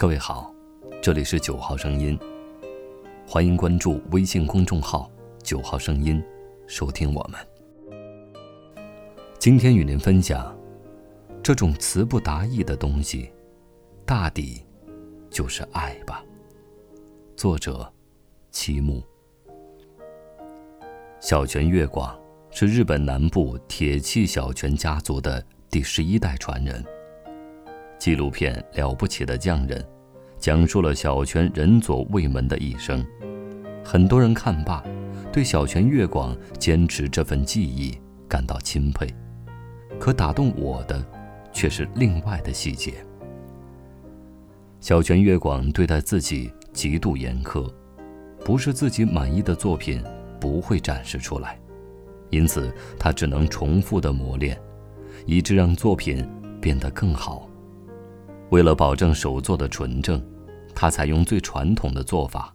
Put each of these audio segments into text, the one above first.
各位好，这里是九号声音，欢迎关注微信公众号“九号声音”，收听我们。今天与您分享，这种词不达意的东西，大抵就是爱吧。作者：七木。小泉月广是日本南部铁器小泉家族的第十一代传人。纪录片《了不起的匠人》，讲述了小泉仁佐卫门的一生。很多人看罢，对小泉月广坚持这份技艺感到钦佩。可打动我的，却是另外的细节。小泉月广对待自己极度严苛，不是自己满意的作品不会展示出来，因此他只能重复的磨练，以致让作品变得更好。为了保证手作的纯正，他采用最传统的做法，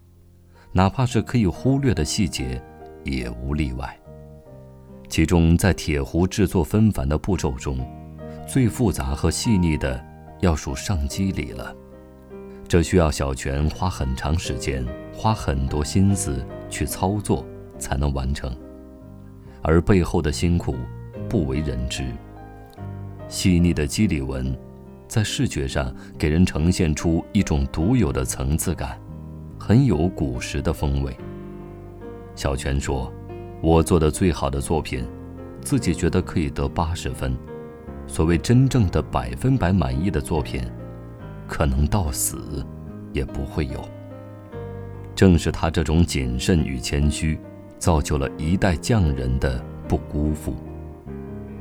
哪怕是可以忽略的细节，也无例外。其中，在铁壶制作纷繁的步骤中，最复杂和细腻的要数上机理了。这需要小泉花很长时间、花很多心思去操作才能完成，而背后的辛苦不为人知。细腻的肌理纹。在视觉上给人呈现出一种独有的层次感，很有古时的风味。小泉说：“我做的最好的作品，自己觉得可以得八十分。所谓真正的百分百满意的作品，可能到死也不会有。”正是他这种谨慎与谦虚，造就了一代匠人的不辜负。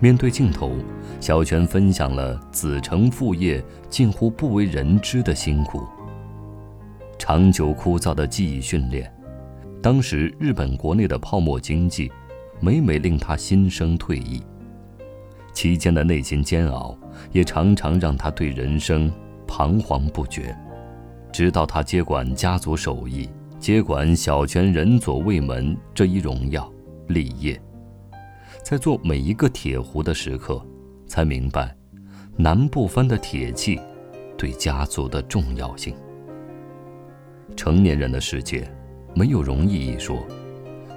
面对镜头，小泉分享了子承父业近乎不为人知的辛苦。长久枯燥的记忆训练，当时日本国内的泡沫经济，每每令他心生退意。期间的内心煎熬，也常常让他对人生彷徨不决。直到他接管家族手艺，接管小泉仁佐卫门这一荣耀立业。在做每一个铁壶的时刻，才明白南部藩的铁器对家族的重要性。成年人的世界，没有容易一说，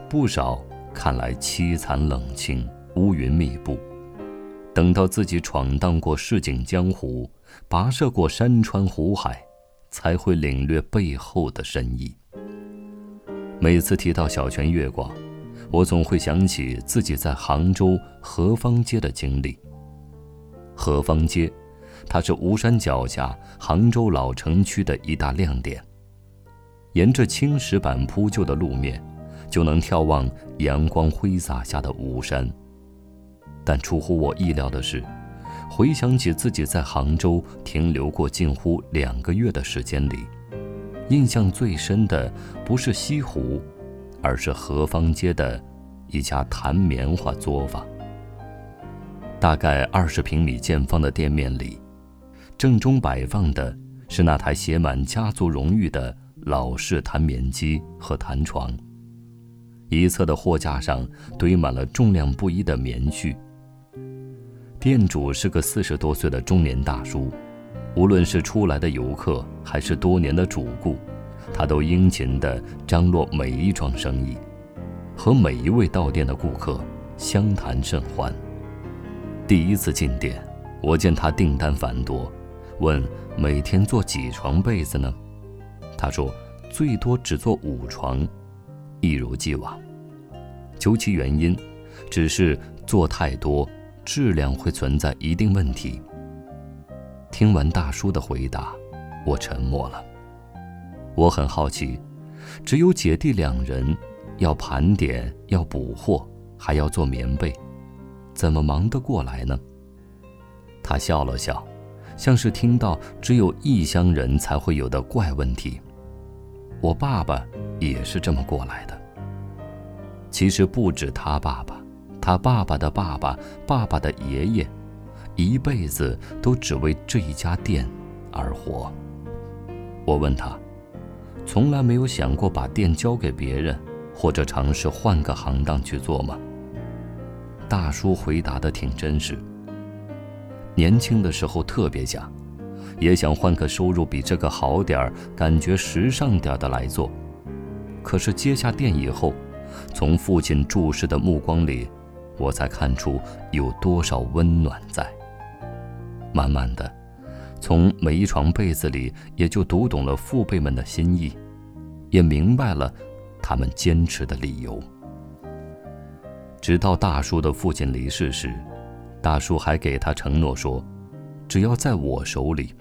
不少看来凄惨冷清、乌云密布。等到自己闯荡过市井江湖，跋涉过山川湖海，才会领略背后的深意。每次提到小泉月光。我总会想起自己在杭州河坊街的经历。河坊街，它是吴山脚下杭州老城区的一大亮点。沿着青石板铺就的路面，就能眺望阳光挥洒下的吴山。但出乎我意料的是，回想起自己在杭州停留过近乎两个月的时间里，印象最深的不是西湖。而是河坊街的一家弹棉花作坊。大概二十平米见方的店面里，正中摆放的是那台写满家族荣誉的老式弹棉机和弹床。一侧的货架上堆满了重量不一的棉絮。店主是个四十多岁的中年大叔，无论是初来的游客还是多年的主顾。他都殷勤地张罗每一桩生意，和每一位到店的顾客相谈甚欢。第一次进店，我见他订单繁多，问每天做几床被子呢？他说最多只做五床，一如既往。究其原因，只是做太多，质量会存在一定问题。听完大叔的回答，我沉默了。我很好奇，只有姐弟两人，要盘点，要补货，还要做棉被，怎么忙得过来呢？他笑了笑，像是听到只有异乡人才会有的怪问题。我爸爸也是这么过来的。其实不止他爸爸，他爸爸的爸爸，爸爸的爷爷，一辈子都只为这一家店而活。我问他。从来没有想过把店交给别人，或者尝试换个行当去做吗？大叔回答的挺真实。年轻的时候特别想，也想换个收入比这个好点儿、感觉时尚点的来做。可是接下店以后，从父亲注视的目光里，我才看出有多少温暖在。慢慢的，从每一床被子里，也就读懂了父辈们的心意，也明白了他们坚持的理由。直到大叔的父亲离世时，大叔还给他承诺说：“只要在我手里，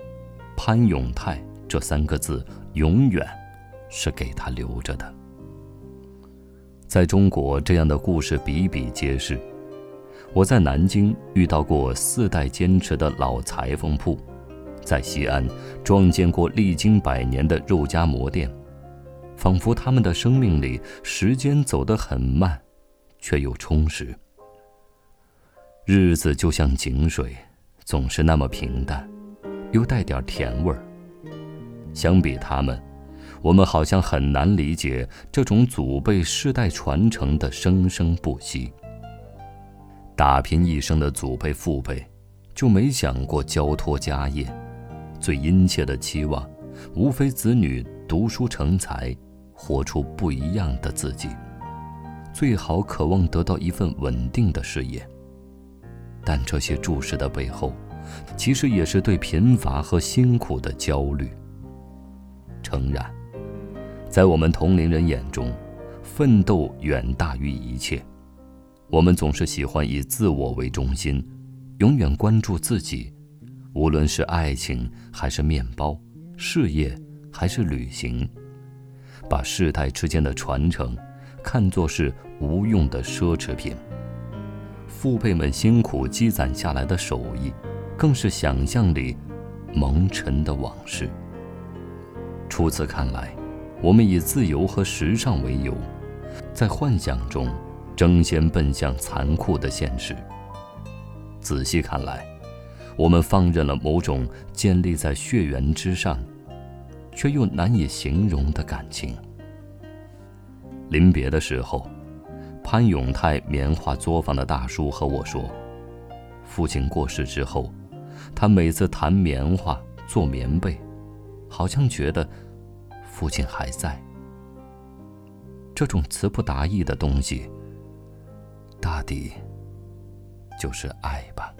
潘永泰这三个字永远是给他留着的。”在中国，这样的故事比比皆是。我在南京遇到过四代坚持的老裁缝铺，在西安撞见过历经百年的肉夹馍店，仿佛他们的生命里时间走得很慢，却又充实。日子就像井水，总是那么平淡，又带点甜味儿。相比他们，我们好像很难理解这种祖辈世代传承的生生不息。打拼一生的祖辈父辈，就没想过交托家业，最殷切的期望，无非子女读书成才，活出不一样的自己，最好渴望得到一份稳定的事业。但这些注视的背后，其实也是对贫乏和辛苦的焦虑。诚然，在我们同龄人眼中，奋斗远大于一切。我们总是喜欢以自我为中心，永远关注自己，无论是爱情还是面包，事业还是旅行，把世代之间的传承看作是无用的奢侈品。父辈们辛苦积攒下来的手艺，更是想象里蒙尘的往事。初次看来，我们以自由和时尚为由，在幻想中争先奔向残酷的现实。仔细看来，我们放任了某种建立在血缘之上，却又难以形容的感情。临别的时候。潘永泰棉花作坊的大叔和我说：“父亲过世之后，他每次弹棉花、做棉被，好像觉得父亲还在。这种词不达意的东西，大抵就是爱吧。”